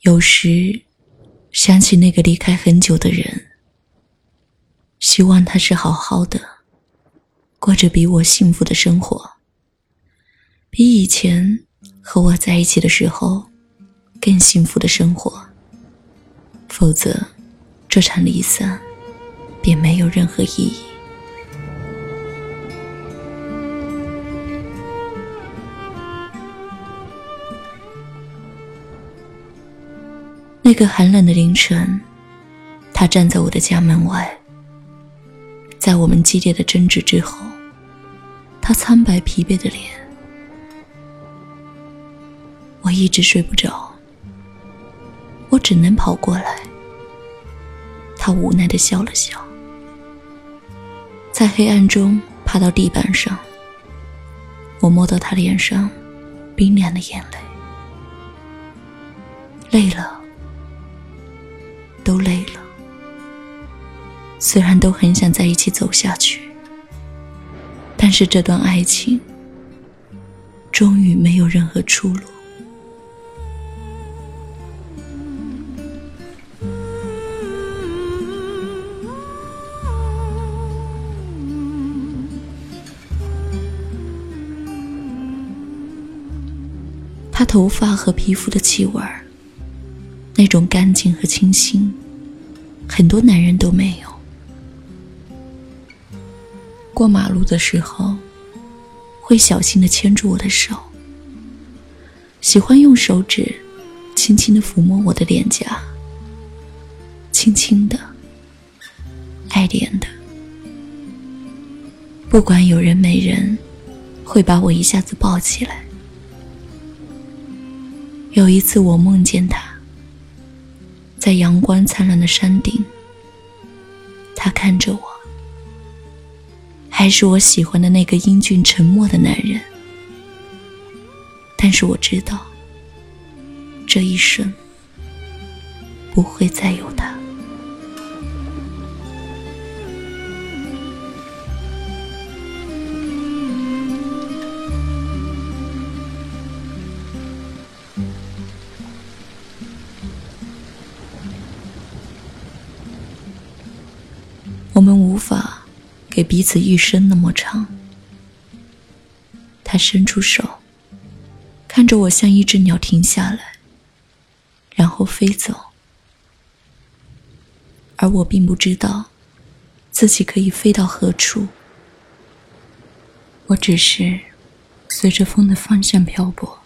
有时想起那个离开很久的人，希望他是好好的，过着比我幸福的生活，比以前和我在一起的时候更幸福的生活。否则，这场离散便没有任何意义。那个寒冷的凌晨，他站在我的家门外。在我们激烈的争执之后，他苍白疲惫的脸，我一直睡不着。我只能跑过来。他无奈的笑了笑，在黑暗中爬到地板上。我摸到他脸上冰凉的眼泪，累了。都累了，虽然都很想在一起走下去，但是这段爱情终于没有任何出路。他头发和皮肤的气味儿。那种干净和清新，很多男人都没有。过马路的时候，会小心的牵住我的手，喜欢用手指轻轻的抚摸我的脸颊，轻轻的，爱怜的。不管有人没人，会把我一下子抱起来。有一次，我梦见他。在阳光灿烂的山顶，他看着我，还是我喜欢的那个英俊沉默的男人。但是我知道，这一生不会再有他。法给彼此一生那么长。他伸出手，看着我，像一只鸟停下来，然后飞走。而我并不知道自己可以飞到何处。我只是随着风的方向漂泊，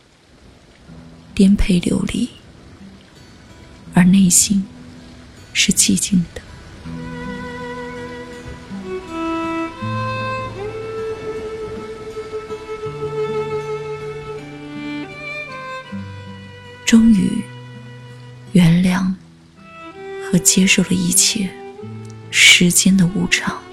颠沛流离，而内心是寂静的。终于原谅和接受了一切时间的无常。